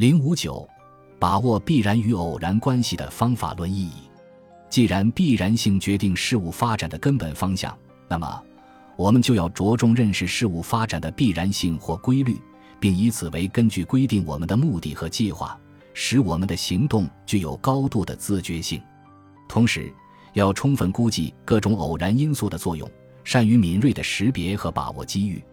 零五九，把握必然与偶然关系的方法论意义。既然必然性决定事物发展的根本方向，那么我们就要着重认识事物发展的必然性或规律，并以此为根据规定我们的目的和计划，使我们的行动具有高度的自觉性。同时，要充分估计各种偶然因素的作用，善于敏锐的识别和把握机遇。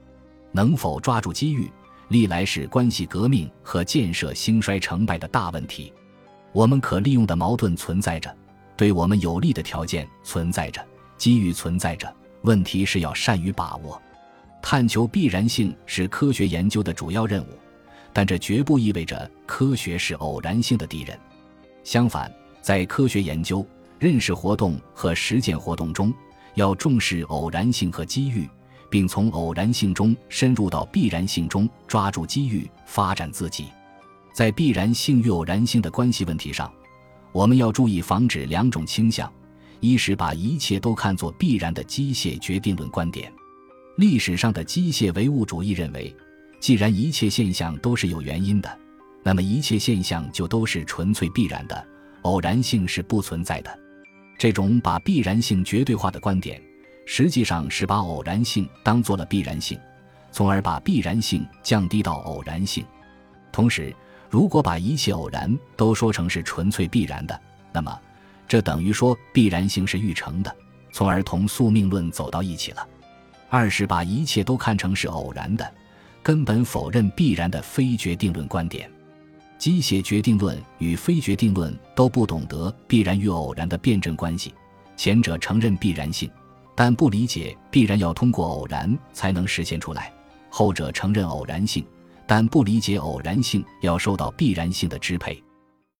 能否抓住机遇，历来是关系革命和建设兴衰成败的大问题。我们可利用的矛盾存在着，对我们有利的条件存在着，机遇存在着。问题是要善于把握。探求必然性是科学研究的主要任务，但这绝不意味着科学是偶然性的敌人。相反，在科学研究。认识活动和实践活动中，要重视偶然性和机遇，并从偶然性中深入到必然性中，抓住机遇发展自己。在必然性与偶然性的关系问题上，我们要注意防止两种倾向：一是把一切都看作必然的机械决定论观点。历史上的机械唯物主义认为，既然一切现象都是有原因的，那么一切现象就都是纯粹必然的，偶然性是不存在的。这种把必然性绝对化的观点，实际上是把偶然性当做了必然性，从而把必然性降低到偶然性。同时，如果把一切偶然都说成是纯粹必然的，那么这等于说必然性是预成的，从而同宿命论走到一起了。二是把一切都看成是偶然的，根本否认必然的非决定论观点。机械决定论与非决定论都不懂得必然与偶然的辩证关系，前者承认必然性，但不理解必然要通过偶然才能实现出来；后者承认偶然性，但不理解偶然性要受到必然性的支配。